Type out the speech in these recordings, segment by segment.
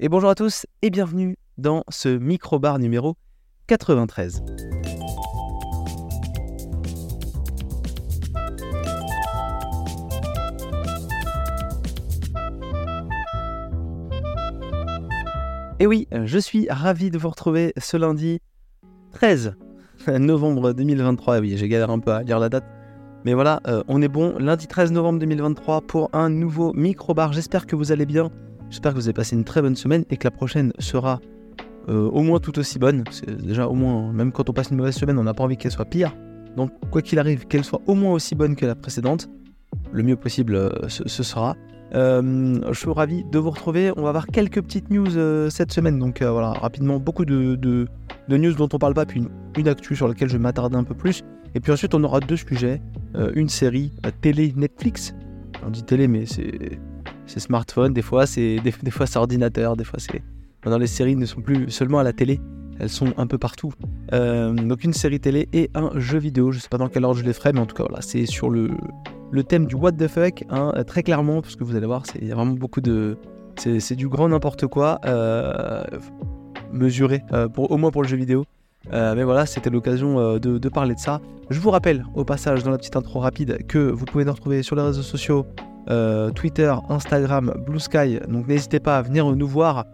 Et bonjour à tous et bienvenue dans ce micro-bar numéro 93. Et oui, je suis ravi de vous retrouver ce lundi 13 novembre 2023. Oui, j'ai galéré un peu à lire la date. Mais voilà, euh, on est bon. Lundi 13 novembre 2023 pour un nouveau micro-bar. J'espère que vous allez bien. J'espère que vous avez passé une très bonne semaine et que la prochaine sera euh, au moins tout aussi bonne. Déjà au moins, même quand on passe une mauvaise semaine, on n'a pas envie qu'elle soit pire. Donc, quoi qu'il arrive, qu'elle soit au moins aussi bonne que la précédente. Le mieux possible, euh, ce, sera. Euh, je suis ravi de vous retrouver. On va avoir quelques petites news cette semaine. Donc voilà, rapidement, beaucoup de, news dont on parle pas, puis une, actu sur laquelle je vais m'attarder un peu plus. Et puis ensuite, on aura deux sujets. une série télé Netflix. On dit télé, mais c'est, c'est smartphone. Des fois, c'est, des, fois, c'est ordinateur. Des fois, c'est. Maintenant, les séries ne sont plus seulement à la télé. Elles sont un peu partout. donc une série télé et un jeu vidéo. Je sais pas dans quel ordre je les ferai, mais en tout cas, voilà, c'est sur le, le thème du what the fuck, hein, très clairement, parce que vous allez voir, il y a vraiment beaucoup de. C'est du grand n'importe quoi, euh, mesuré, euh, au moins pour le jeu vidéo. Euh, mais voilà, c'était l'occasion de, parler de ça. Je vous rappelle, au passage, dans la petite intro rapide, que vous pouvez nous retrouver sur les réseaux sociaux Twitter, Instagram, Blue Sky. Donc n'hésitez pas à venir nous voir.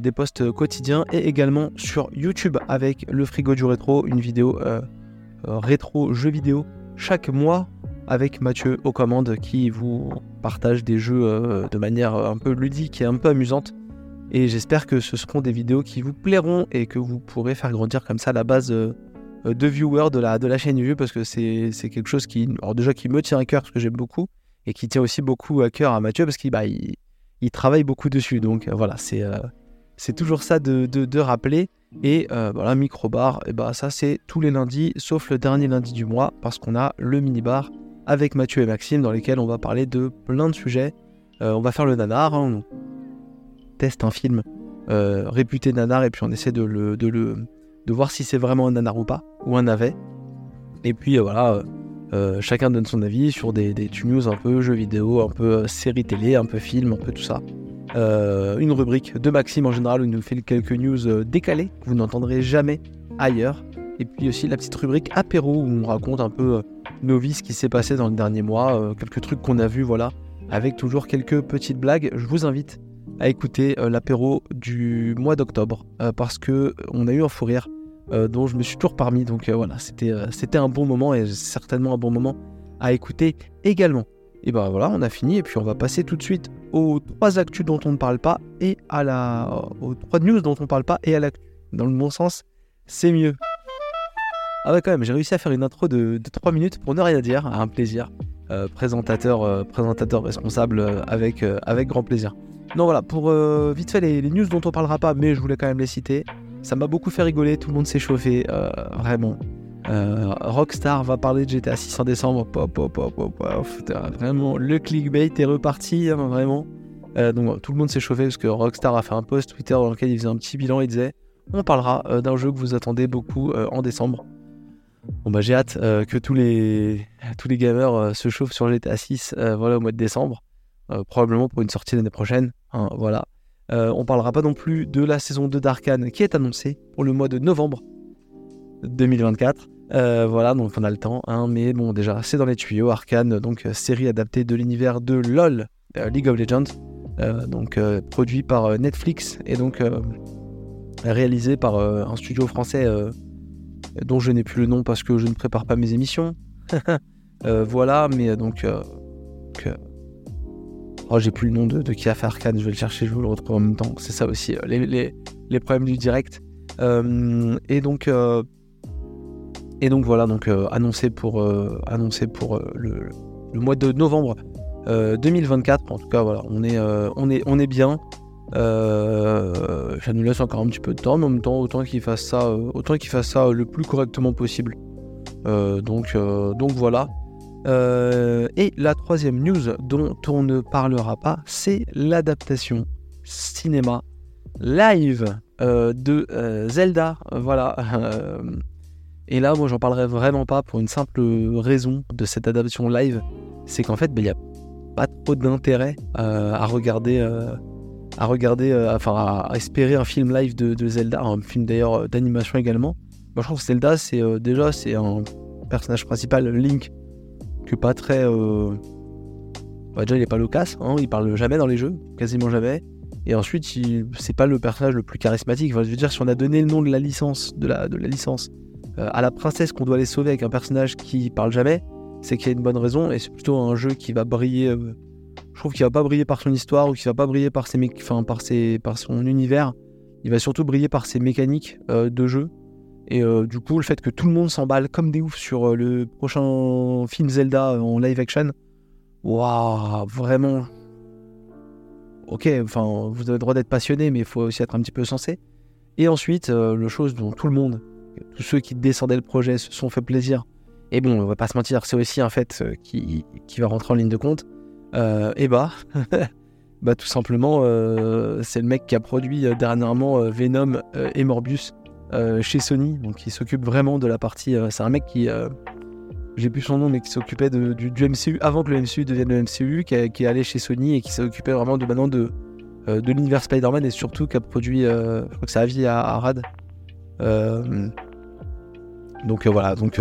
des posts quotidiens et également sur YouTube avec le frigo du rétro, une vidéo rétro jeu vidéo chaque mois avec Mathieu aux commandes qui vous partage des jeux euh, de manière un peu ludique et un peu amusante. Et j'espère que ce seront des vidéos qui vous plairont et que vous pourrez faire grandir comme ça la base euh, de viewers de la, de la chaîne YouTube parce que c'est quelque chose qui, déjà qui me tient à cœur parce que j'aime beaucoup et qui tient aussi beaucoup à cœur à Mathieu parce qu'il bah, il, travaille beaucoup dessus. Donc voilà, c'est euh, c'est toujours ça de, rappeler. Et voilà, micro-bar, et bah, ça c'est tous les lundis sauf le dernier lundi du mois parce qu'on a le mini-bar avec Mathieu et Maxime dans lesquels on va parler de plein de sujets. Euh, on va faire le nanar, hein, on teste un film euh, réputé nanar et puis on essaie de, de, voir si c'est vraiment un nanar ou pas, ou un navet. Et puis euh, chacun donne son avis sur des, des news un peu jeux vidéo, un peu séries télé, un peu film, un peu tout ça. une rubrique de Maxime en général où il nous fait quelques news décalées que vous n'entendrez jamais ailleurs. Et puis aussi la petite rubrique apéro où on raconte un peu nos vies, ce qui s'est passé dans le dernier mois, euh, quelques trucs qu'on a vus, voilà, avec toujours quelques petites blagues. Je vous invite à écouter euh, l'apéro du mois d'octobre euh, parce que on a eu un fou rire dont je me suis toujours parmi. Donc voilà, c'était c'était un bon moment et certainement un bon moment à écouter également. Et ben voilà, on a fini et puis on va passer tout de suite aux trois actus dont on ne parle pas et à la aux trois news dont on ne parle pas et à l'actu. Dans le bon sens, c'est mieux. Ah ouais, quand même, j'ai réussi à faire une intro de, 3 minutes pour ne rien dire, un plaisir. Euh, présentateur, euh, présentateur responsable euh, avec, avec grand plaisir. Non, voilà, pour vite fait les, news dont on parlera pas, mais je voulais quand même les citer. Ça m'a beaucoup fait rigoler, tout le monde s'est chauffé, vraiment. Rockstar va parler de GTA 6 en décembre. Pop, pop, pop, pop, vraiment, le clickbait est reparti, hein, vraiment. donc tout le monde s'est chauffé parce que Rockstar a fait un post Twitter dans lequel il faisait un petit bilan. Il disait On parlera d'un jeu que vous attendez beaucoup en décembre. Bon bah j'ai hâte euh, que tous les, tous les gamers euh, se chauffent sur GTA 6 euh, voilà, au mois de décembre, probablement pour une sortie l'année prochaine. Hein, voilà. On parlera pas non plus de la saison 2 d'Arkane qui est annoncée pour le mois de novembre 2024. voilà, donc on a le temps, hein, mais bon déjà c'est dans les tuyaux. Arkane, donc série adaptée de l'univers de LOL, League of Legends, donc produit par Netflix et donc réalisé par un studio français dont je n'ai plus le nom parce que je ne prépare pas mes émissions. Euh, voilà, mais euh, donc. Euh, oh, j'ai plus le nom de, qui a fait Arkane, je vais le chercher, je vais le retrouver en même temps. C'est ça aussi, les, problèmes du direct. et donc. et donc voilà, donc annoncé pour, annoncé pour le, mois de novembre 2024. En tout cas, voilà, on est, on est, on est bien. Euh, ça nous laisse encore un petit peu de temps, mais en même temps, autant qu'il fasse ça, euh, autant qu'il fasse ça le plus correctement possible. Euh, donc, donc voilà. Et la troisième news dont on ne parlera pas, c'est l'adaptation cinéma live de Zelda. Voilà. et là, moi, j'en parlerai vraiment pas pour une simple raison de cette adaptation live, c'est qu'en fait, ben, il n'y a pas trop d'intérêt à regarder à regarder, enfin à, espérer un film live de, Zelda, un film d'ailleurs d'animation également. Moi je trouve que Zelda c'est déjà c'est un personnage principal, Link, que pas très... Bah, déjà il est pas loquace, hein, il parle jamais dans les jeux, quasiment jamais. Et ensuite, c'est pas le personnage le plus charismatique. Enfin, je veux dire, si on a donné le nom de la licence, de la, de la licence, euh, à la princesse qu'on doit aller sauver avec un personnage qui parle jamais, c'est qu'il y a une bonne raison et c'est plutôt un jeu qui va briller. Euh, je trouve qu'il va pas briller par son histoire ou qu'il va pas briller par ses, enfin, par ses, par son univers. Il va surtout briller par ses mécaniques euh, de jeu. Et du coup, le fait que tout le monde s'emballe comme des oufs sur le prochain film Zelda en live action, waouh, vraiment, ok, enfin, vous avez le droit d'être passionné, mais il faut aussi être un petit peu sensé. Et ensuite, euh, le chose dont tout le monde, tous ceux qui descendaient le projet se sont fait plaisir. Et bon, on va pas se mentir, c'est aussi un fait euh, qui, qui, va rentrer en ligne de compte. Euh, et bah, bah, tout simplement, c'est le mec qui a produit dernièrement Venom et Morbius chez Sony, donc il s'occupe vraiment de la partie. c'est un mec qui j'ai plus son nom, mais qui s'occupait du, MCU avant que le MCU devienne le MCU, qui, est allé chez Sony et qui occupé vraiment de maintenant de, euh, de l'univers Spider-Man et surtout qui a produit, euh, je crois que c'est à Arad. Euh, donc voilà, donc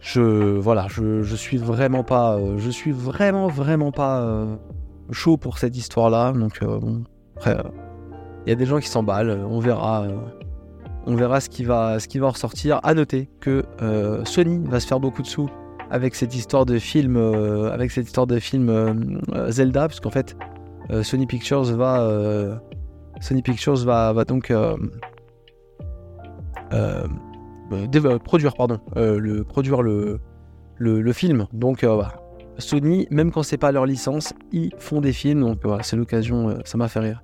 je voilà, je, je, suis vraiment pas, je suis vraiment vraiment pas chaud pour cette histoire-là. Donc bon, après, il y a des gens qui s'emballent, on verra. On verra ce qui va, ce qui va ressortir. À noter que euh, Sony va se faire beaucoup de sous avec cette histoire de film, euh, avec cette histoire de film euh, Zelda, puisqu'en fait Sony Pictures va, Sony Pictures va, va donc produire, pardon, le produire le, le, film. Donc Sony, même quand c'est pas leur licence, ils font des films. Donc voilà, c'est l'occasion. ça m'a fait rire.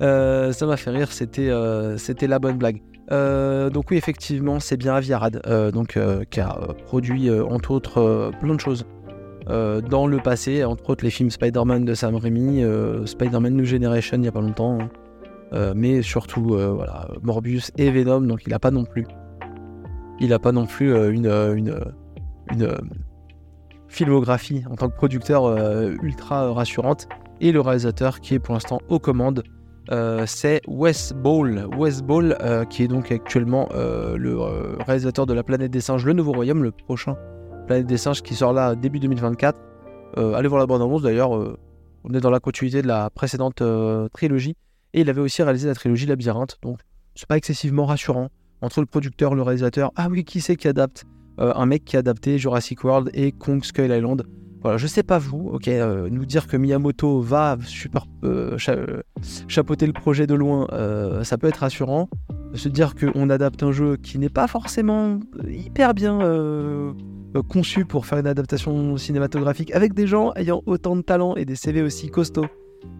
Ça m'a fait rire. C'était, c'était la bonne blague. Euh, donc oui, effectivement, c'est bien Aviarad, euh, donc, euh, qui a produit, entre autres, plein de choses dans le passé, entre autres les films Spider-Man de Sam Raimi, Spider-Man New Generation il n'y a pas longtemps, hein. mais surtout Morbius et Venom, donc il n'a pas non plus, il pas non plus une filmographie en tant que producteur ultra rassurante, et le réalisateur qui est pour l'instant aux commandes euh, c'est Wes Ball, Wes Ball euh, qui est donc actuellement euh, le réalisateur de La Planète des Singes, Le Nouveau Royaume, le prochain Planète des Singes qui sort là début 2024. allez voir la bande-annonce d'ailleurs, on est dans la continuité de la précédente trilogie. Et il avait aussi réalisé la trilogie Labyrinthe, donc c'est pas excessivement rassurant. Entre le producteur, le réalisateur, ah oui, qui c'est qui adapte? Un mec qui a adapté Jurassic World et Kong Skull Island. Voilà, je sais pas vous, ok, euh, nous dire que Miyamoto va super euh, chapeauter le projet de loin, euh, ça peut être rassurant. Se dire qu'on adapte un jeu qui n'est pas forcément hyper bien conçu pour faire une adaptation cinématographique avec des gens ayant autant de talent et des CV aussi costauds.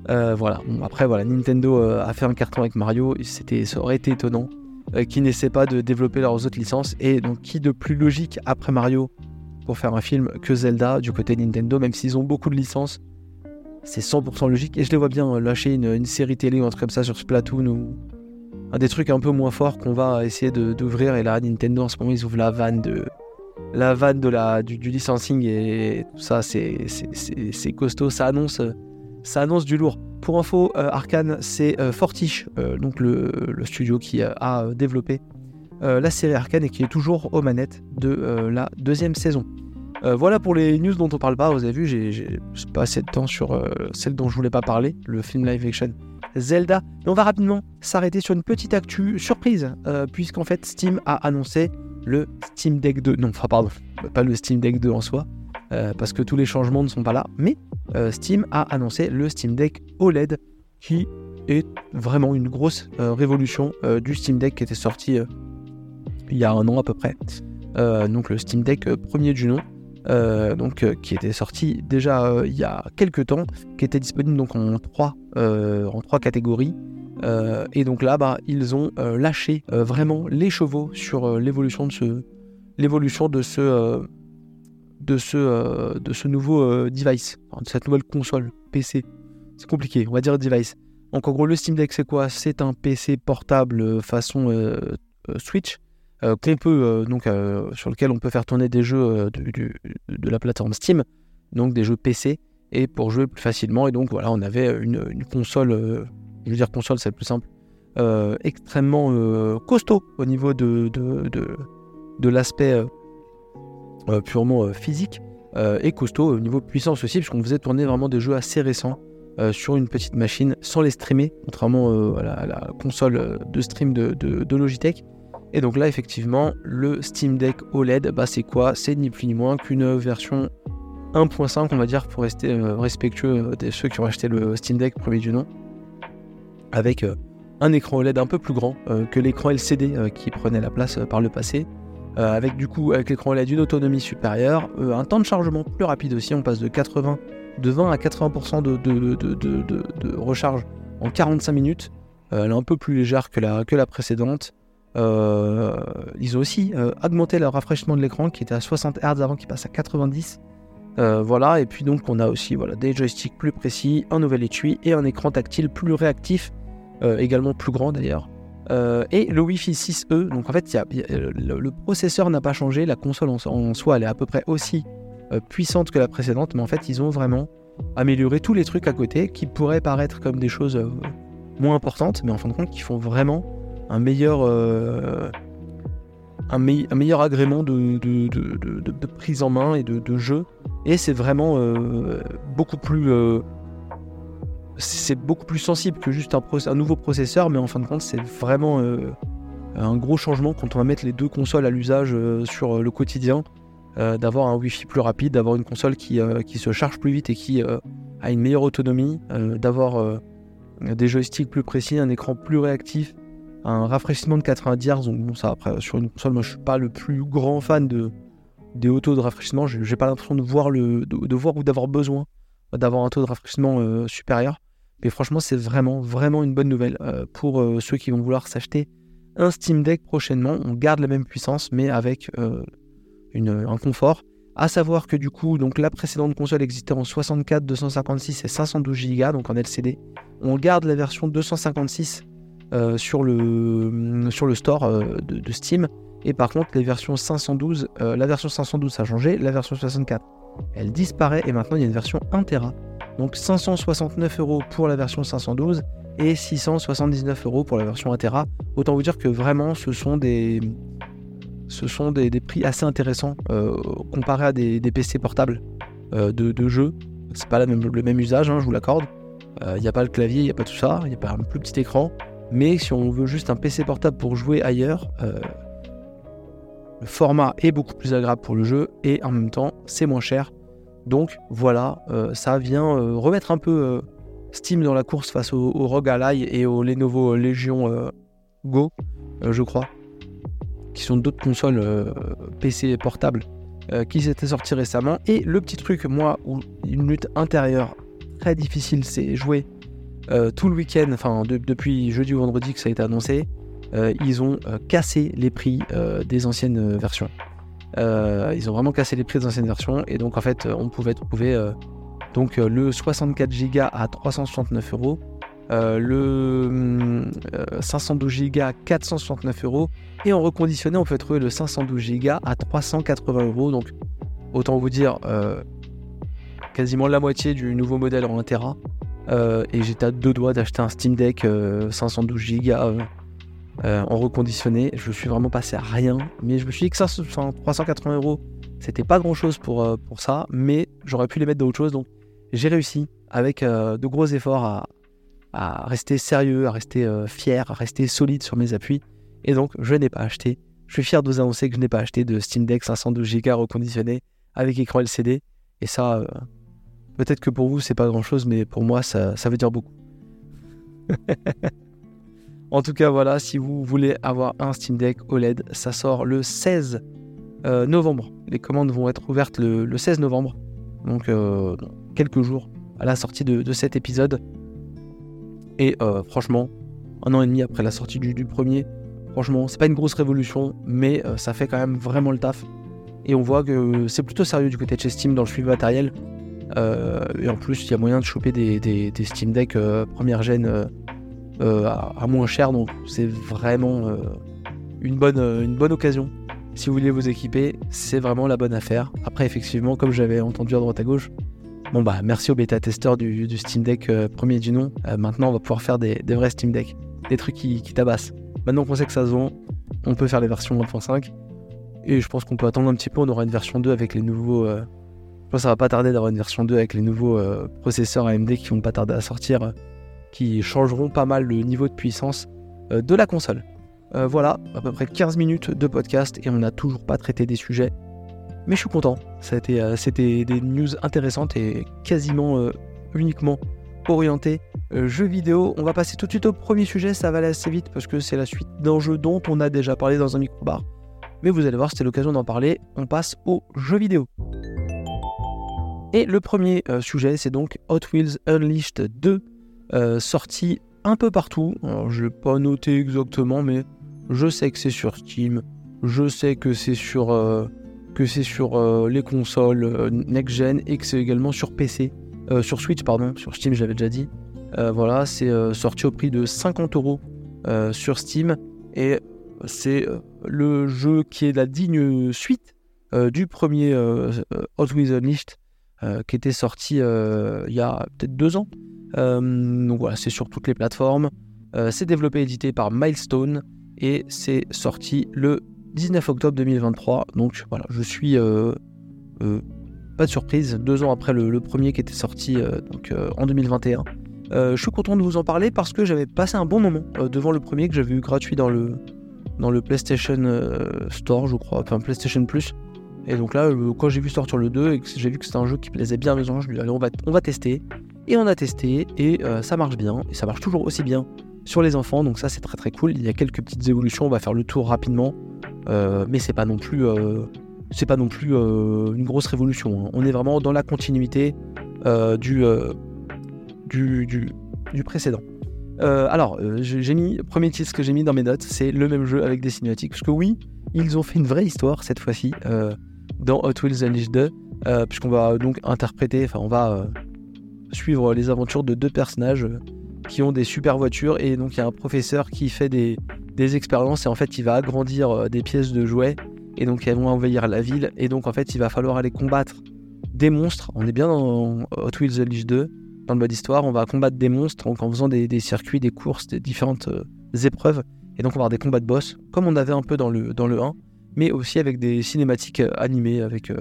voilà, après voilà, Nintendo a fait un carton avec Mario, ça aurait été étonnant qu'ils n'essaient pas de développer leurs autres licences et donc qui de plus logique après Mario pour faire un film que Zelda du côté Nintendo, même s'ils ont beaucoup de licences. C'est 100% logique et je les vois bien lâcher une, série télé ou un truc comme ça sur Splatoon ou un des trucs un peu moins forts qu'on va essayer d'ouvrir. Et là, Nintendo en ce moment, ils ouvrent la vanne de la vanne de la, du, licensing et tout ça, c'est costaud. Ça annonce, ça annonce du lourd. Pour info, euh, Arkane, c'est euh, Fortiche, euh, donc le, studio qui a développé euh, la série Arcane et qui est toujours aux manettes de euh, la deuxième saison. Euh, voilà pour les news dont on parle pas. Vous avez vu, j'ai pas assez de temps sur celle dont je voulais pas parler, le film live action Zelda. Mais on va rapidement s'arrêter sur une petite actu surprise, puisqu'en fait Steam a annoncé le Steam Deck 2. Non, enfin pardon, pas le Steam Deck 2 en soi, parce que tous les changements ne sont pas là. Mais Steam a annoncé le Steam Deck OLED, qui est vraiment une grosse révolution du Steam Deck qui était sorti il y a un an à peu près. Euh, donc le Steam Deck euh, premier du nom, euh, donc qui était sorti déjà il y a quelques temps, qui était disponible donc en trois, en trois catégories. et donc là, bah, ils ont lâché vraiment les chevaux sur l'évolution de ce, l'évolution de ce, de ce, de ce nouveau device, de cette nouvelle console PC. C'est compliqué, on va dire device. Donc en gros, le Steam Deck, c'est quoi? C'est un PC portable façon Switch qu'on peut euh, donc euh, sur lequel on peut faire tourner des jeux de, la plateforme Steam, donc des jeux PC, et pour jouer plus facilement. Et donc voilà, on avait une, console, je veux dire console, c'est plus simple, extrêmement costaud au niveau de, l'aspect purement physique et costaud au niveau puissance aussi, puisqu'on faisait tourner vraiment des jeux assez récents. sur une petite machine sans les streamer, contrairement à, la, console de stream de Logitech et donc là, effectivement, le Steam Deck OLED, bah, c'est quoi? C'est ni plus ni moins qu'une version 1.5, on va dire, pour rester euh, respectueux euh, de ceux qui ont acheté le Steam Deck premier du nom, avec euh, un écran OLED un peu plus grand que l'écran LCD qui prenait la place par le passé. avec du coup, avec l'écran OLED, une autonomie supérieure, un temps de chargement plus rapide aussi, on passe de 80, de 20 à 80% de, recharge en 45 minutes. elle est un peu plus légère que la précédente. Euh, ils ont aussi euh, augmenté le rafraîchissement de l'écran qui était à 60 Hz avant qui passe à 90. Euh, voilà, et puis donc on a aussi voilà, des joysticks plus précis, un nouvel étui et un écran tactile plus réactif, également plus grand d'ailleurs. et le Wi-Fi 6E, donc en fait le, processeur n'a pas changé, la console en, soi elle est à peu près aussi puissante que la précédente, mais en fait ils ont vraiment amélioré tous les trucs à côté qui pourraient paraître comme des choses moins importantes, mais en fin de compte qui font vraiment un meilleur, euh, un, meilleur agrément de, prise en main et de, jeu. Et c'est vraiment euh, beaucoup plus. Euh, c'est beaucoup plus sensible que juste un, un, nouveau processeur, mais en fin de compte, c'est vraiment un gros changement quand on va mettre les deux consoles à l'usage sur le quotidien. d'avoir un Wi-Fi plus rapide, d'avoir une console qui, qui, se charge plus vite et qui a une meilleure autonomie, d'avoir des joysticks plus précis, un écran plus réactif, un rafraîchissement de 90 Hz. Donc bon, ça après sur une console, moi je suis pas le plus grand fan de des hauts taux de rafraîchissement. J'ai pas l'impression de voir le de, ou d'avoir besoin d'avoir un taux de rafraîchissement euh, supérieur. Mais franchement, c'est vraiment vraiment une bonne nouvelle euh, pour euh, ceux qui vont vouloir s'acheter un Steam Deck prochainement. On garde la même puissance, mais avec une, un confort. À savoir que du coup, donc la précédente console existait en 64, 256 et 512 Go, donc en LCD. On garde la version 256 euh, sur, le, sur le store euh, de, Steam. Et par contre, les versions 512, euh, la version 512 ça a changé, la version 64 elle disparaît et maintenant il y a une version 1 Tera. Donc 569 euros pour la version 512 et 679 euros pour la version 1 Tera. Autant vous dire que vraiment ce sont des, ce sont des, prix assez intéressants comparé à des, PC portables de, de jeux. C'est pas le même usage, hein, je vous l'accorde. Il n'y a pas le clavier, il n'y a pas tout ça, il n'y a pas un plus petit écran. Mais si on veut juste un PC portable pour jouer ailleurs, euh, le format est beaucoup plus agréable pour le jeu et en même temps c'est moins cher. Donc voilà, euh, ça vient euh, remettre un peu Steam dans la course face au, ROG Ally et au Lenovo Legion Go, je crois, qui sont d'autres consoles PC portables qui s'étaient sorties récemment. Et le petit truc, moi, où une lutte intérieure très difficile, c'est jouer tout le week-end, enfin depuis jeudi ou vendredi que ça a été annoncé, euh, ils ont euh, cassé les prix des anciennes versions. ils ont vraiment cassé les prix des anciennes versions et donc en fait on pouvait trouver donc le 64 Go à 369 euros, le 512 Go à 469 euros et en reconditionné on peut trouver le 512 Go à 380 euros. Donc autant vous dire quasiment la moitié du nouveau modèle en 1 Tera. Euh, et j'étais à deux doigts d'acheter un Steam Deck 512 Go en reconditionné. Je suis vraiment passé à rien, mais je me suis dit que ça, 380 euros, c'était pas grand chose pour, euh, pour ça, mais j'aurais pu les mettre dans autre chose. Donc j'ai réussi avec euh, de gros efforts à, à, rester sérieux, à rester fier, à rester solide sur mes appuis. Et donc je n'ai pas acheté. Je suis fier de vous annoncer que je n'ai pas acheté de Steam Deck 512 Go reconditionné avec écran LCD. Et ça, Peut-être que pour vous, c'est pas grand-chose, mais pour moi, ça, veut dire beaucoup. en tout cas, voilà, si vous voulez avoir un Steam Deck OLED, ça sort le 16 euh, novembre. Les commandes vont être ouvertes le, 16 novembre, donc euh, quelques jours à la sortie de, cet épisode. Et euh, franchement, un an et demi après la sortie du, premier, franchement, c'est pas une grosse révolution, mais ça fait quand même vraiment le taf. Et on voit que c'est plutôt sérieux du côté de chez Steam dans le suivi matériel. Euh, et en plus, il y a moyen de choper des, Steam Deck euh, première gêne euh, à, moins cher, donc c'est vraiment une, bonne, une bonne occasion. Si vous voulez vous équiper, c'est vraiment la bonne affaire. Après, effectivement, comme j'avais entendu à droite à gauche, Bon bah merci aux bêta-testeurs du, Steam Deck premier du nom. maintenant on va pouvoir faire des, vrais Steam Deck. Des trucs qui, tabassent. Maintenant qu'on sait que ça se vend, on peut faire les versions 1.5. Et je pense qu'on peut attendre un petit peu, on aura une version 2 avec les nouveaux... pense que ça va pas tarder d'avoir une version 2 avec les nouveaux processeurs AMD qui vont pas tarder à sortir, qui changeront pas mal le niveau de puissance de la console. Euh, voilà, à peu près 15 minutes de podcast et on n'a toujours pas traité des sujets. Mais je suis content. Euh, c'était des news intéressantes et quasiment euh, uniquement orientées jeux vidéo. On va passer tout de suite au premier sujet, ça va aller assez vite parce que c'est la suite d'un jeu dont on a déjà parlé dans un micro-bar. Mais vous allez voir, c'était l'occasion d'en parler. On passe aux jeux vidéo. Et le premier sujet, c'est donc Hot Wheels Unleashed 2, sorti un peu partout. Alors, je n'ai pas noté exactement, mais je sais que c'est sur Steam, je sais que c'est sur, euh, que c'est sur euh, les consoles euh, next-gen et que c'est également sur PC, sur Switch, pardon, sur Steam, j'avais déjà dit. voilà, c'est sorti au prix de 50 euros sur Steam et c'est le jeu qui est la digne suite du premier Hot Wheels Unleashed qui était sorti il y a peut-être deux ans. donc voilà, c'est sur toutes les plateformes. c'est développé et édité par Milestone et c'est sorti le 19 octobre 2023. Donc voilà, je suis euh, euh, pas de surprise, deux ans après le, premier qui était sorti euh, en 2021. je suis content de vous en parler parce que j'avais passé un bon moment devant le premier que j'avais eu gratuit dans le, dans le PlayStation Store, je crois, enfin PlayStation Plus. Et donc là, quand j'ai vu sortir le 2 et que j'ai vu que c'était un jeu qui plaisait bien à mes je me suis dit, allez, on va, on va tester. Et on a testé et ça marche bien. Et ça marche toujours aussi bien sur les enfants, donc ça c'est très très cool. Il y a quelques petites évolutions, on va faire le tour rapidement, euh, mais c'est pas non plus, euh, pas non plus euh, une grosse révolution. Hein. On est vraiment dans la continuité du, du, du, précédent. alors, j'ai mis, premier titre que j'ai mis dans mes notes, c'est le même jeu avec des cinématiques, parce que oui, ils ont fait une vraie histoire cette fois-ci dans Hot Wheels Unleashed 2, puisqu'on va donc interpréter, enfin on va suivre les aventures de deux personnages qui ont des super voitures. Et donc il y a un professeur qui fait des, expériences. Et en fait il va agrandir euh, des pièces de jouets. Et donc elles vont envahir la ville. Et donc en fait il va falloir aller combattre des monstres. On est bien dans Hot Wheels Unleashed 2 dans le mode histoire, on va combattre des monstres en faisant des, circuits, des courses, des différentes euh, épreuves. Et donc on va avoir des combats de boss comme on avait un peu dans le, dans le 1 mais aussi avec des cinématiques euh, animées avec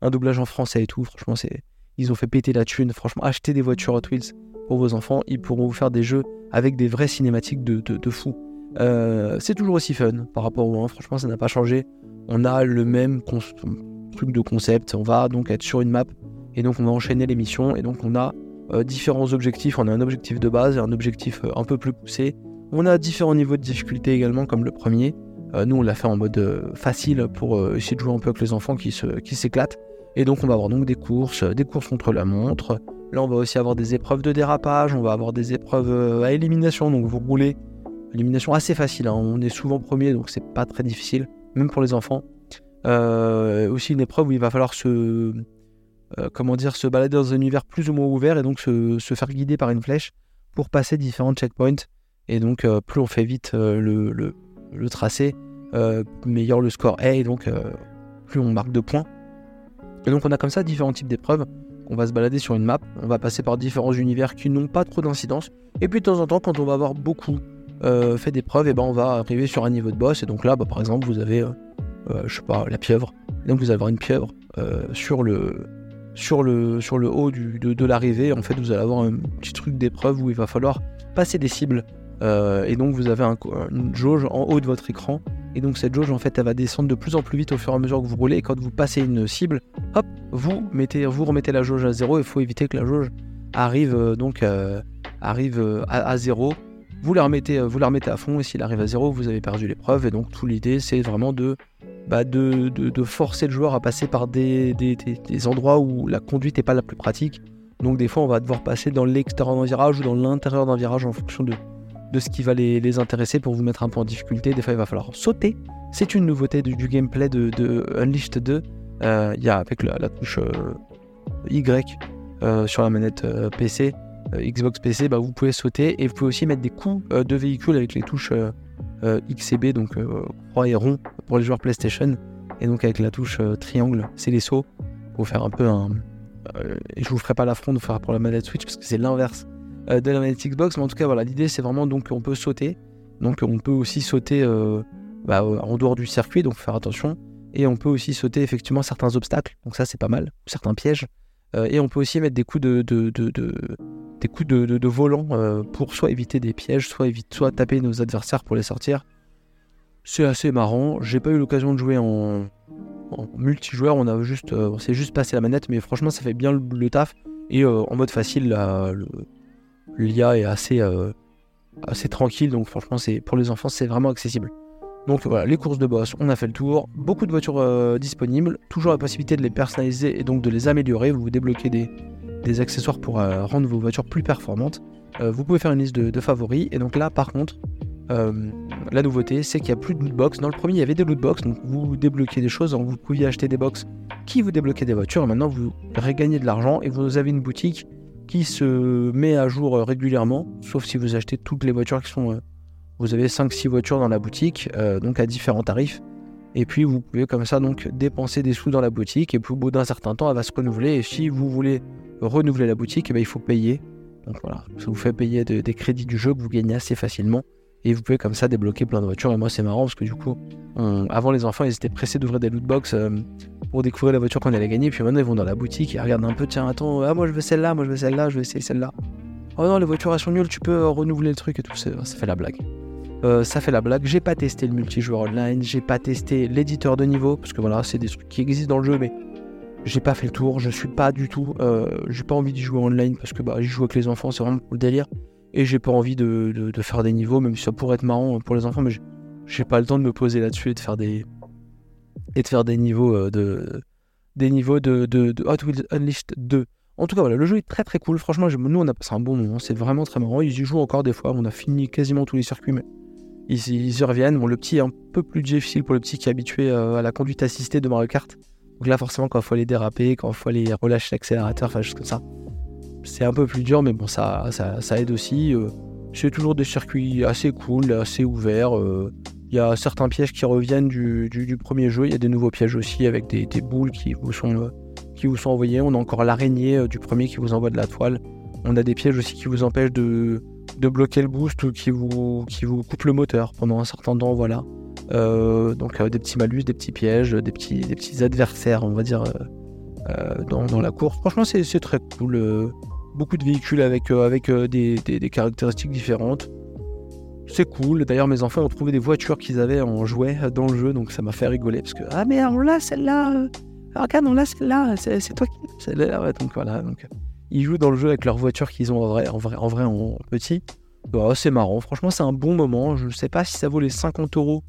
un doublage en français et tout. Franchement, c'est ils ont fait péter la thune. Franchement, acheter des voitures Hot Wheels, pour vos enfants, ils pourront vous faire des jeux avec des vraies cinématiques de, de, fou. Euh, c'est toujours aussi fun par rapport au 1, franchement ça n'a pas changé. On a le même truc de concept, on va donc être sur une map et donc on va enchaîner les missions et donc on a euh, différents objectifs, on a un objectif de base et un objectif euh, un peu plus poussé. On a différents niveaux de difficulté également comme le premier. Nous on l'a fait en mode facile pour essayer de jouer un peu avec les enfants qui s'éclatent. Qui et donc on va avoir donc des courses, des courses contre la montre, Là, on va aussi avoir des épreuves de dérapage, on va avoir des épreuves euh, à élimination, donc vous roulez. Élimination assez facile, hein. on est souvent premier, donc c'est pas très difficile, même pour les enfants. Euh, aussi une épreuve où il va falloir se, euh, comment dire, se balader dans un univers plus ou moins ouvert et donc se, faire guider par une flèche pour passer différents checkpoints. Et donc, plus on fait vite le, tracé, meilleur le score est, et donc plus on marque de points. Et donc, on a comme ça différents types d'épreuves on va se balader sur une map, on va passer par différents univers qui n'ont pas trop d'incidence. Et puis de temps en temps, quand on va avoir beaucoup euh, fait des preuves, et ben on va arriver sur un niveau de boss. Et donc là, bah, par exemple, vous avez, euh, euh, je sais pas, la pieuvre. donc vous allez avoir une pieuvre sur le sur le sur le haut de, l'arrivée. En fait, vous allez avoir un petit truc d'épreuve où il va falloir passer des cibles. Et donc vous avez une jauge en haut de votre écran et donc cette jauge en fait elle va descendre de plus en plus vite au fur et à mesure que vous roulez et quand vous passez une cible, hop, vous mettez, vous remettez la jauge à zéro. Il faut éviter que la jauge arrive euh, donc euh, arrive euh, à, zéro. Vous la remettez, vous la remettez à fond et s'il arrive à zéro, vous avez perdu l'épreuve. Et donc toute l'idée c'est vraiment de, bah, de, de, forcer le joueur à passer par des, des, des, endroits où la conduite n'est pas la plus pratique. Donc des fois on va devoir passer dans l'extérieur d'un virage ou dans l'intérieur d'un virage en fonction de, de ce qui va les, intéresser pour vous mettre un peu en difficulté. Des fois, il va falloir sauter. C'est une nouveauté du, gameplay de, Unleashed 2. Euh, il y a avec la, touche euh, Y euh, sur la manette PC, Xbox PC, bah, vous pouvez sauter et vous pouvez aussi mettre des coups de véhicule avec les touches XCB, donc croix et rond pour les joueurs PlayStation. Et donc avec la touche triangle, c'est les sauts pour faire un peu un, et je vous ferai pas l'affront de faire pour la manette Switch parce que c'est l'inverse de la manette Xbox. Mais en tout cas, voilà, l'idée c'est vraiment donc qu'on peut sauter. Donc on peut aussi sauter bah, en dehors du circuit, donc faire attention. Et on peut aussi sauter effectivement certains obstacles, donc ça c'est pas mal, certains pièges. et on peut aussi mettre des coups de, de, de, des coups de, volant pour soit éviter des pièges, soit, éviter, soit taper nos adversaires pour les sortir. C'est assez marrant. J'ai pas eu l'occasion de jouer en, multijoueur. On a juste, euh, on s'est juste passé la manette, mais franchement, ça fait bien le, taf. Et euh, en mode facile, l'IA est assez, euh, assez tranquille. Donc franchement, c'est pour les enfants, c'est vraiment accessible. Donc voilà, les courses de boss, on a fait le tour. Beaucoup de voitures disponibles. Toujours la possibilité de les personnaliser et donc de les améliorer. Vous débloquez des, des accessoires pour rendre vos voitures plus performantes. vous pouvez faire une liste de, de, favoris. Et donc là, par contre, euh, la nouveauté, c'est qu'il n'y a plus de lootbox. Dans le premier, il y avait des lootbox, donc vous débloquez des choses, vous pouviez acheter des box qui vous débloquaient des voitures. Et maintenant, vous regagnez de l'argent et vous avez une boutique qui se met à jour euh, régulièrement, sauf si vous achetez toutes les voitures qui sont. Euh, vous avez 5-6 voitures dans la boutique, donc à différents tarifs. Et puis vous pouvez comme ça donc dépenser des sous dans la boutique et puis au bout d'un certain temps elle va se renouveler. Et si vous voulez renouveler la boutique, eh ben, il faut payer. Donc voilà, ça vous fait payer des crédits du jeu que vous gagnez assez facilement et vous pouvez comme ça débloquer plein de voitures. Et moi, c'est marrant parce que du coup, avant les enfants, ils étaient pressés d'ouvrir des lootbox euh, pour découvrir la voiture qu'on allait gagner. Puis maintenant, ils vont dans la boutique et regardent un peu tiens, attends, ah, moi je veux celle-là, moi je veux celle-là, je veux essayer celle-là. Oh non, les voitures elles sont nulles, tu peux euh, renouveler le truc et tout. Ça, fait la blague. Euh, ça fait la blague. J'ai pas testé le multijoueur online, j'ai pas testé l'éditeur de niveau parce que voilà, c'est des trucs qui existent dans le jeu, mais j'ai pas fait le tour. Je suis pas du tout. j'ai pas envie d'y jouer online parce que bah, j'y joue avec les enfants, c'est vraiment le délire. Et j'ai pas envie de, faire des niveaux, même si ça pourrait être marrant pour les enfants, mais j'ai pas le temps de me poser là-dessus et de faire des et de faire des niveaux euh, de des niveaux de, de, Hot Wheels Unleashed 2. En tout cas, voilà, le jeu est très très cool. Franchement, nous, on a passé un bon moment. C'est vraiment très marrant. Ils y jouent encore des fois. On a fini quasiment tous les circuits, mais ils, y reviennent. Bon, le petit est un peu plus difficile pour le petit qui est habitué euh, à la conduite assistée de Mario Kart. Donc là, forcément, quand il faut aller déraper, quand il faut aller relâcher l'accélérateur, enfin, juste comme ça, c'est un peu plus dur, mais bon, ça, ça, aide aussi. Euh, c'est toujours des circuits assez cool, assez ouverts. Euh, il y a certains pièges qui reviennent du, premier jeu. Il y a des nouveaux pièges aussi avec des, boules qui vous sont, euh, qui vous sont envoyées. On a encore l'araignée du premier qui vous envoie de la toile. On a des pièges aussi qui vous empêchent de, bloquer le boost ou qui vous, qui vous coupent le moteur pendant un certain temps. Voilà. donc des petits malus, des petits pièges, des petits, des petits adversaires, on va dire, dans, dans, la course. Franchement, c'est très cool beaucoup de véhicules avec, euh, avec euh, des, caractéristiques différentes. C'est cool. D'ailleurs, mes enfants ont trouvé des voitures qu'ils avaient en jouet dans le jeu, donc ça m'a fait rigoler parce que ah mais on l'a celle-là. Ah regarde, on l'a celle-là. C'est toi qui celle-là. Donc voilà. Donc ils jouent dans le jeu avec leurs voitures qu'ils ont en vrai, en vrai, en, petit. Bah, c'est marrant. Franchement, c'est un bon moment. Je ne sais pas si ça vaut les 50 euros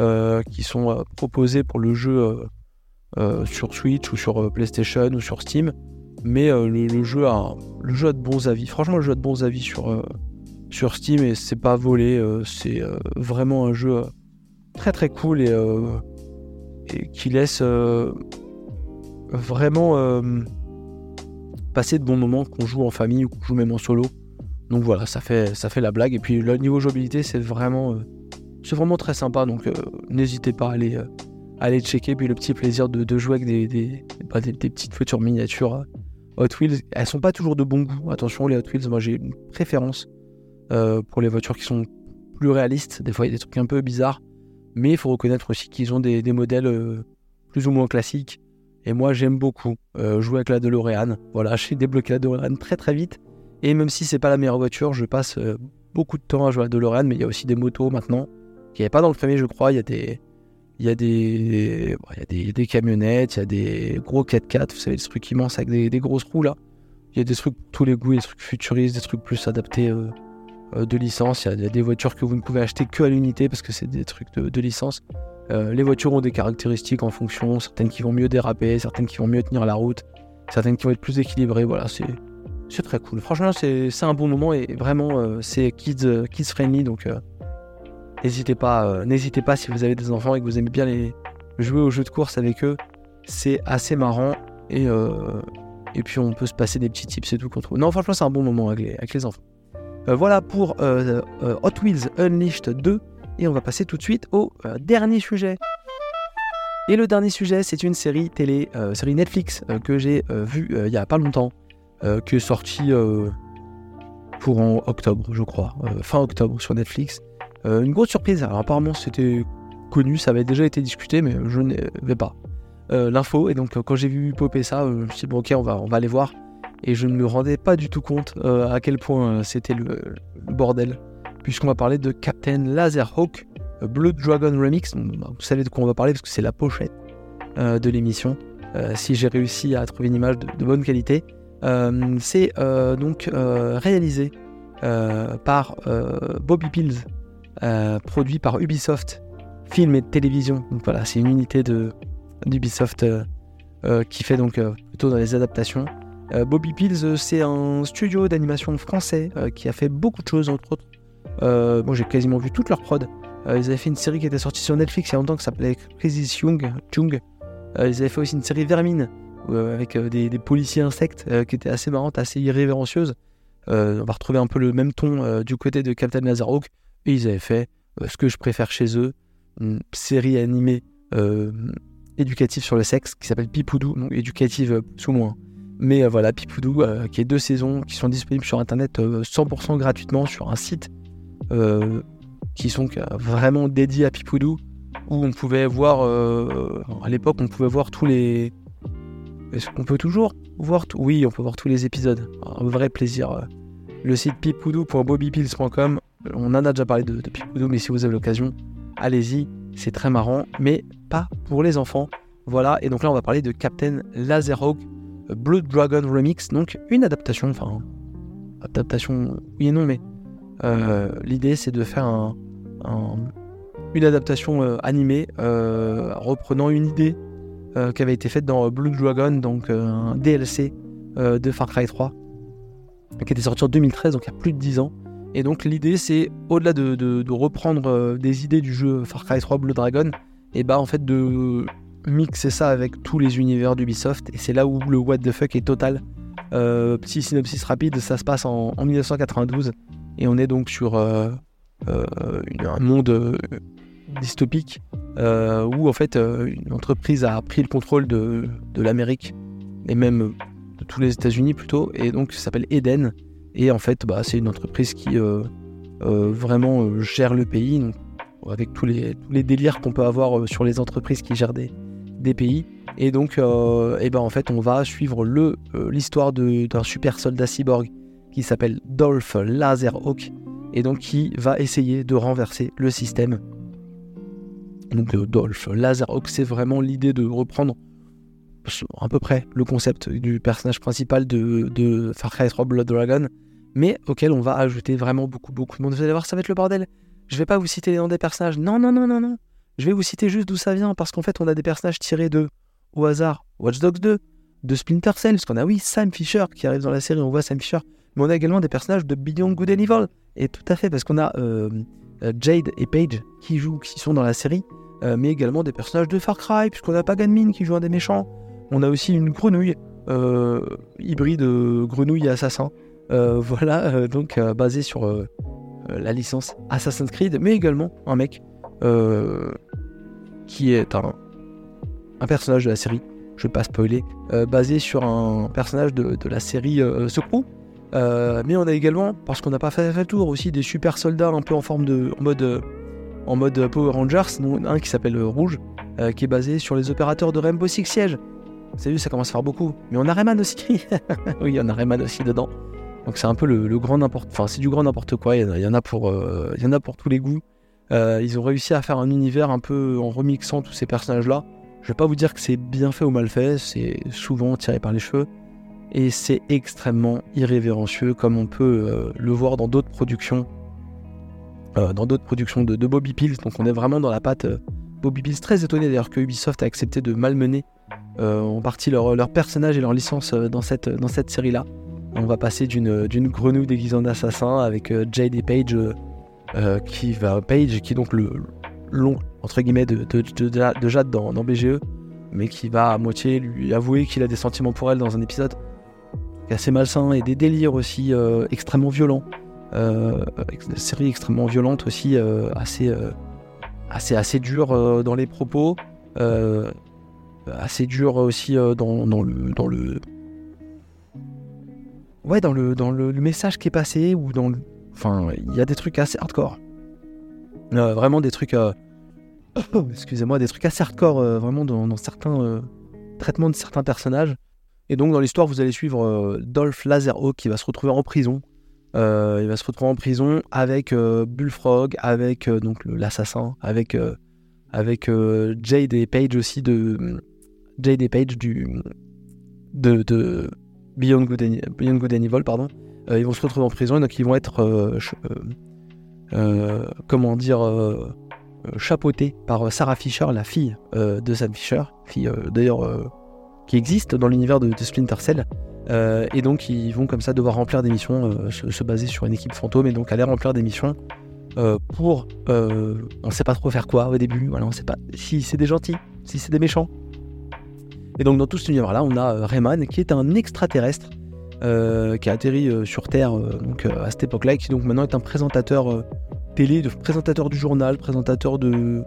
euh, qui sont proposés pour le jeu sur Switch ou sur PlayStation ou sur Steam mais euh, le, jeu a, le jeu a de bons avis. Franchement, le jeu a de bons avis sur, euh, sur Steam et c'est pas volé. Euh, c'est vraiment un jeu très très cool et, et qui laisse vraiment passer de bons moments qu'on joue en famille ou qu'on joue même en solo. Donc voilà, ça fait, ça fait la blague. Et puis le niveau jouabilité, c'est vraiment, c'est vraiment très sympa. Donc n'hésitez pas à aller, aller checker. Puis le petit plaisir de, jouer avec des, des, bah, petites voitures miniatures Hot Wheels, elles sont pas toujours de bon goût. Attention, les Hot Wheels, moi j'ai une préférence euh, pour les voitures qui sont plus réalistes. Des fois, il y a des trucs un peu bizarres. Mais il faut reconnaître aussi qu'ils ont des, modèles euh, plus ou moins classiques. Et moi, j'aime beaucoup euh, jouer avec la DeLorean. Voilà, j'ai débloqué la DeLorean très très vite. Et même si c'est pas la meilleure voiture, je passe beaucoup de temps à jouer à la DeLorean. Mais il y a aussi des motos maintenant. Qui n'y avait pas dans le premier, je crois. Il y a des, il y a des, il y a des, camionnettes, il y a des gros 4x4, vous savez, des trucs immenses avec des, grosses roues là. Il y a des trucs tous les goûts, des trucs futuristes, des trucs plus adaptés euh, euh, de licence. Il y, a, des voitures que vous ne pouvez acheter que à l'unité parce que c'est des trucs de, licence. Euh, les voitures ont des caractéristiques en fonction, certaines qui vont mieux déraper, certaines qui vont mieux tenir la route, certaines qui vont être plus équilibrées. Voilà, c'est, c'est très cool. Franchement, c'est, un bon moment et vraiment, c'est kids, kids friendly donc N'hésitez pas, euh, n'hésitez pas si vous avez des enfants et que vous aimez bien les jouer aux jeux de course avec eux. C'est assez marrant et, euh, puis on peut se passer des petits tips et tout qu'on trouve. Non, franchement, c'est un bon moment avec les, enfants. Euh, voilà pour Hot Wheels Unleashed 2 et on va passer tout de suite au dernier sujet. Et le dernier sujet, c'est une série télé, série Netflix que j'ai vue il y a pas longtemps, qui est sortie pour en octobre, je crois, fin octobre sur Netflix. Une grosse surprise. Alors apparemment, c'était connu, ça avait déjà été discuté, mais je n'avais pas l'info. Et donc, quand j'ai vu popper ça, je me suis dit, bon, ok, on va, on aller voir et je ne me rendais pas du tout compte euh, à quel point euh, c'était le, bordel, puisqu'on va parler de Captain Laserhawk euh, Blood Dragon Remix. Bah, vous savez de quoi on va parler parce que c'est la pochette de l'émission. si j'ai réussi à trouver une image de, bonne qualité, c'est donc réalisé par Bobby Pills, produit par Ubisoft Film et Télévision. Donc voilà, c'est une unité de d'Ubisoft qui fait donc plutôt dans les adaptations. Euh, Bobby Pills, euh, c'est un studio d'animation français euh, qui a fait beaucoup de choses, entre autres. j'ai quasiment vu toute leur prod. ils avaient fait une série qui était sortie sur Netflix il y a longtemps qui s'appelait Crisis Young. Ils avaient fait aussi une série Vermine avec des, policiers insectes qui était assez marrante, assez irrévérencieuse. on va retrouver un peu le même ton du côté de Captain Laserhawk. Et ils avaient fait ce que je préfère chez eux, une série animée éducative sur le sexe qui s'appelle Pipoudou, donc éducative sous moins. Mais euh, voilà, Pipoudou, euh, qui est deux saisons, qui sont disponibles sur Internet 100% euh, gratuitement sur un site qui sont vraiment dédiés à Pipoudou, où on pouvait voir, à l'époque, on pouvait voir tous les... Est-ce qu'on peut toujours voir Oui, on peut voir tous les épisodes. Un vrai plaisir. Le site pipoudou.bobbypills.com, on en a déjà parlé de, de Pipoudou, mais si vous avez l'occasion, allez-y, c'est très marrant, mais pas pour les enfants. Voilà, et donc là on va parler de Captain Laserhawk Blood Dragon Remix, donc une adaptation, enfin, adaptation, oui et non, mais euh, l'idée c'est de faire un, une adaptation euh, animée euh, reprenant une idée qui avait été faite dans Blood Dragon, donc un DLC de Far Cry 3, qui était sorti en 2013, donc il y a plus de 10 ans. Et donc l'idée c'est, au-delà de, reprendre des idées du jeu Far Cry 3 Blood Dragon, et bah en fait de mixer ça avec tous les univers d'Ubisoft, et c'est là où le what the fuck est total. Euh, petit synopsis rapide, ça se passe en, 1992, et on est donc sur euh, euh, un monde dystopique où en fait une entreprise a pris le contrôle de, l'Amérique et même de tous les États-Unis plutôt, et donc ça s'appelle Eden. Et en fait, bah, c'est une entreprise qui vraiment gère le pays, avec tous les, tous les délires qu'on peut avoir sur les entreprises qui gèrent des, pays. Et donc, et euh, ben en fait, on va suivre euh, l'histoire d'un super soldat cyborg qui s'appelle Dolph Laserhawk et donc qui va essayer de renverser le système. Donc euh, Dolph Laserhawk, c'est vraiment l'idée de reprendre à peu près le concept du personnage principal de, de Far Cry 3 Blood Dragon, mais auquel on va ajouter vraiment beaucoup beaucoup de monde. Vous allez voir, ça va être le bordel. Je vais pas vous citer les noms des personnages. Non, non, non, non, non. Je vais vous citer juste d'où ça vient, parce qu'en fait, on a des personnages tirés de, au hasard, Watch Dogs 2, de Splinter Cell, parce qu'on a, oui, Sam Fisher qui arrive dans la série, on voit Sam Fisher, mais on a également des personnages de Beyond Good and Evil. Et tout à fait, parce qu'on a euh, euh, Jade et Paige qui jouent, qui sont dans la série, euh, mais également des personnages de Far Cry, puisqu'on a Pagan Min qui joue un des méchants. On a aussi une grenouille, hybride grenouille assassin. Voilà, donc basé sur la licence Assassin's Creed, mais également un mec qui est un, un personnage de la série, je vais pas spoiler, euh, basé sur un personnage de, la série euh, euh, mais on a également, parce qu'on n'a pas fait le tour aussi, des super soldats un peu en forme de. en mode, en mode Power Rangers, un qui s'appelle Rouge, qui est basé sur les opérateurs de Rainbow Six Siege. Vous savez, ça commence à faire beaucoup. Mais on a Rayman aussi. oui, on a Rayman aussi dedans. Donc c'est un peu le, grand n'importe. Enfin, c'est du grand n'importe quoi. Il y, en a pour, il y en a pour tous les goûts. Euh, ils ont réussi à faire un univers un peu en remixant tous ces personnages-là. Je vais pas vous dire que c'est bien fait ou mal fait, c'est souvent tiré par les cheveux. Et c'est extrêmement irrévérencieux, comme on peut euh, le voir dans d'autres productions. Euh, dans d'autres productions de, Bobby Pills. Donc on est vraiment dans la patte Bobby Pills. Très étonné d'ailleurs que Ubisoft a accepté de malmener en partie leur, leur personnage et leur licence dans cette, dans cette série-là. On va passer d'une grenouille déguisée en assassin avec Jade et Page euh, qui va Page, qui est donc le long entre guillemets de, de, Jade dans, BGE, mais qui va à moitié lui avouer qu'il a des sentiments pour elle dans un épisode assez malsain et des délires aussi euh, extrêmement violents. Euh, série extrêmement violente aussi, assez, assez, dure dans les propos. assez dur aussi dans le ouais dans le message qui est passé ou dans le... enfin il y a des trucs assez hardcore. Vraiment des trucs excusez-moi des trucs assez hardcore vraiment dans, certains traitements de certains personnages. Et donc dans l'histoire vous allez suivre Dolph Laserhawk qui va se retrouver en prison. Euh, il va se retrouver en prison avec euh, Bullfrog, avec euh, donc l'assassin, avec avec Jade et Page aussi de Jade et Page du de Beyond, Good and, Beyond Evil, pardon. ils vont se retrouver en prison et donc ils vont être comment dire chapeautés par Sarah Fisher, la fille de Sam Fisher, fille d'ailleurs qui existe dans l'univers de, de Splinter Cell. Euh, et donc ils vont comme ça devoir remplir des missions, euh, se, baser sur une équipe fantôme et donc aller remplir des missions euh, pour, on sait pas trop faire quoi au début, voilà, on sait pas si c'est des gentils, si c'est des méchants. Et donc dans tout cet univers-là, on a Rayman qui est un extraterrestre qui a atterri sur Terre donc, à cette époque-là et qui donc maintenant est un présentateur télé, de, présentateur du journal, présentateur de,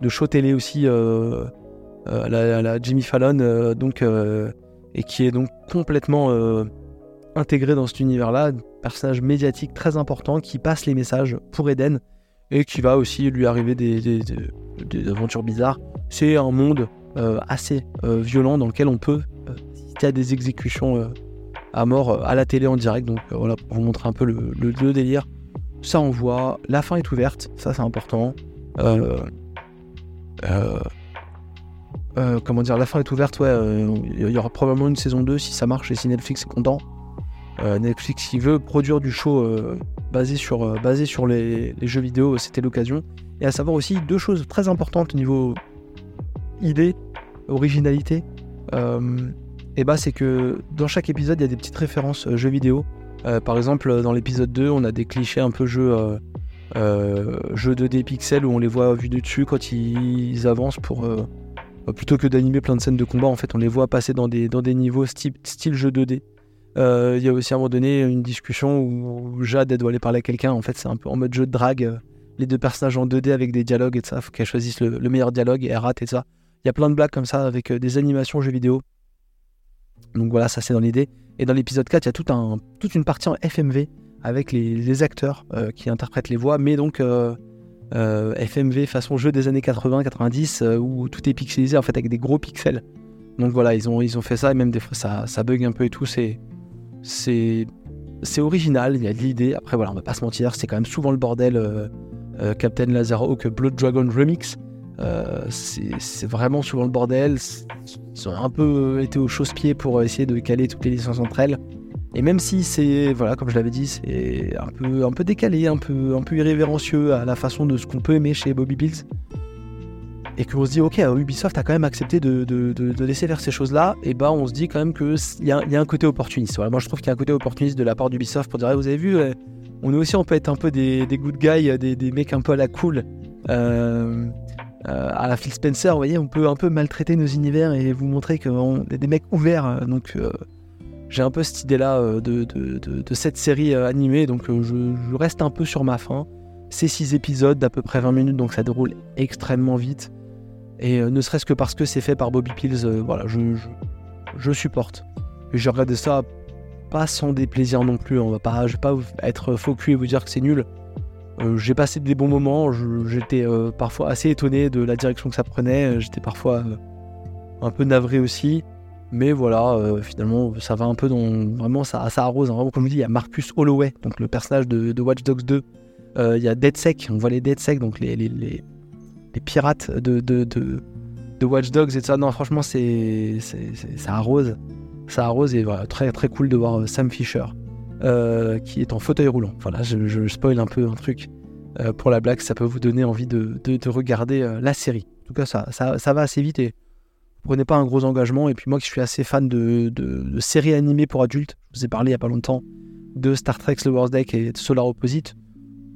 de show télé aussi à la, Jimmy Fallon, donc et qui est donc complètement euh, intégré dans cet univers-là, personnage médiatique très important qui passe les messages pour Eden et qui va aussi lui arriver des, aventures bizarres. C'est un monde euh, assez euh, violent dans lequel on peut assister à des exécutions à mort à la télé en direct. Donc voilà, pour vous montrer un peu le, délire. Ça on voit, la fin est ouverte, ça c'est important. Euh, comment dire, la fin est ouverte, ouais. Euh, il y aura probablement une saison 2 si ça marche et si Netflix est content. Euh, Netflix, qui veut produire du show basé sur, basé sur les, jeux vidéo, c'était l'occasion. Et à savoir aussi deux choses très importantes au niveau idée, originalité. et bah, c'est que dans chaque épisode, il y a des petites références jeux vidéo. par exemple, dans l'épisode 2, on a des clichés un peu jeux. jeux 2D pixels où on les voit vus du dessus quand ils avancent pour, euh, plutôt que d'animer plein de scènes de combat, en fait, on les voit passer dans des, dans des niveaux style, style jeu 2D. Euh, il y a aussi à un moment donné une discussion où Jade doit aller parler à quelqu'un. En fait, c'est un peu en mode jeu de drague. Euh, les deux personnages en 2D avec des dialogues et ça. Faut qu'elle choisisse le, meilleur dialogue et elle rate et ça. Il y a plein de blagues comme ça avec des animations jeux vidéo. Donc voilà, ça c'est dans l'idée. Et dans l'épisode 4, il y a toute une partie en FMV avec les, acteurs qui interprètent les voix, mais donc euh, FMV façon jeu des années 80-90 euh, où tout est pixelisé en fait avec des gros pixels. Donc voilà, ils ont, ils ont fait ça et même des fois ça, bug un peu et tout. C'est, c'est, c'est original, il y a de l'idée. Après voilà, on va pas se mentir, c'est quand même souvent le bordel euh, Captain Lazaro Blood Dragon Remix. C'est, vraiment souvent le bordel. Ils ont un peu été au chausse-pied pour essayer de caler toutes les licences entre elles. Et même si c'est, voilà, comme je l'avais dit, c'est un peu, décalé, un peu, irrévérencieux à la façon de ce qu'on peut aimer chez Bobby Pills, et qu'on se dit, ok, Ubisoft a quand même accepté de, laisser faire ces choses-là, et bah on se dit quand même qu'il y, y, a un côté opportuniste. Moi je trouve qu'il y a un côté opportuniste de la part d'Ubisoft pour dire, vous avez vu, on est aussi, on peut être un peu des, good guys, des, mecs un peu à la cool. Euh, euh, à la Phil Spencer, vous voyez, on peut un peu maltraiter nos univers et vous montrer qu'on est des mecs ouverts. Donc, euh, j'ai un peu cette idée-là euh, de, cette série euh, animée, donc euh, je, reste un peu sur ma fin. C'est 6 épisodes d'à peu près 20 minutes, donc ça déroule extrêmement vite. Et ne serait-ce que parce que c'est fait par Bobby Pills, voilà, je, supporte. Et j'ai regardé ça pas sans déplaisir non plus. On va pas, je vais pas être faux cul et vous dire que c'est nul. J'ai passé des bons moments. J'étais parfois assez étonné de la direction que ça prenait. J'étais parfois un peu navré aussi. Mais voilà, euh, finalement, ça va un peu dans. Vraiment, ça, ça arrose. Hein. Vraiment, comme je dis, il y a Marcus Holloway, donc le personnage de, Watch Dogs 2. Euh, il y a DeadSec, on voit les DeadSec, donc les, les, les, pirates de, de, de, Watch Dogs et ça. Non, franchement, c'est, ça arrose. Ça arrose et voilà, très, très cool de voir euh, Sam Fisher qui est en fauteuil roulant. Voilà, je, spoil un peu un truc pour la blague, ça peut vous donner envie de, de regarder la série. En tout cas, ça, ça, va assez vite et prenez pas un gros engagement. Et puis moi qui suis assez fan de, séries animées pour adultes, je vous ai parlé il y a pas longtemps de Star Trek The Wars Deck et de Solar Opposite.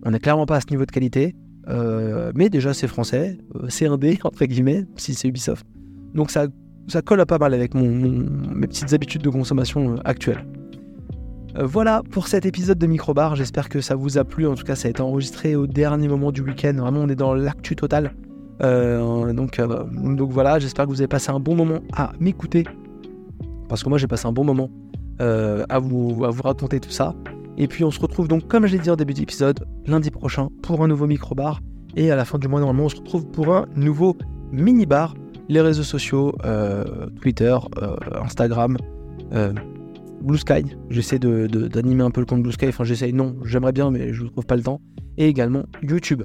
On n'est clairement pas à ce niveau de qualité. Euh, mais déjà c'est français, euh, c'est un D entre guillemets, si c'est Ubisoft. Donc ça, colle pas mal avec mes petites habitudes de consommation euh, actuelles. Voilà pour cet épisode de Microbar, j'espère que ça vous a plu. En tout cas, ça a été enregistré au dernier moment du week-end. Vraiment, on est dans l'actu total. donc, donc voilà, j'espère que vous avez passé un bon moment à m'écouter. Parce que moi j'ai passé un bon moment à, vous, raconter tout ça. Et puis on se retrouve donc, comme je l'ai dit en début d'épisode, lundi prochain pour un nouveau micro-bar. Et à la fin du mois, normalement, on se retrouve pour un nouveau mini-bar. Les réseaux sociaux, euh, Twitter, euh, Instagram, euh, Blue Sky. J'essaie d'animer un peu le compte Blue Sky. Enfin, j'essaie, non, j'aimerais bien, mais je ne trouve pas le temps. Et également YouTube.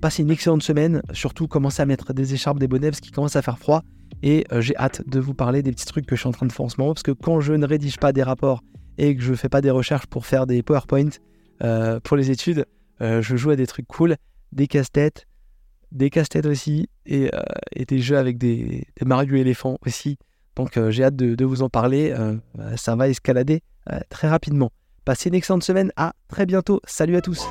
passez une excellente semaine. Surtout, commencez à mettre des écharpes, des bonnets, parce qu'il commence à faire froid. Et j'ai hâte de vous parler des petits trucs que je suis en train de faire en ce moment. Parce que quand je ne rédige pas des rapports et que je fais pas des recherches pour faire des PowerPoint euh, pour les études, euh, je joue à des trucs cool, des casse-têtes, des casse-têtes aussi, et, euh, des jeux avec des, des Mario éléphants aussi. Donc j'ai hâte de, vous en parler. ça va escalader très rapidement. Passez une excellente semaine. À très bientôt. Salut à tous.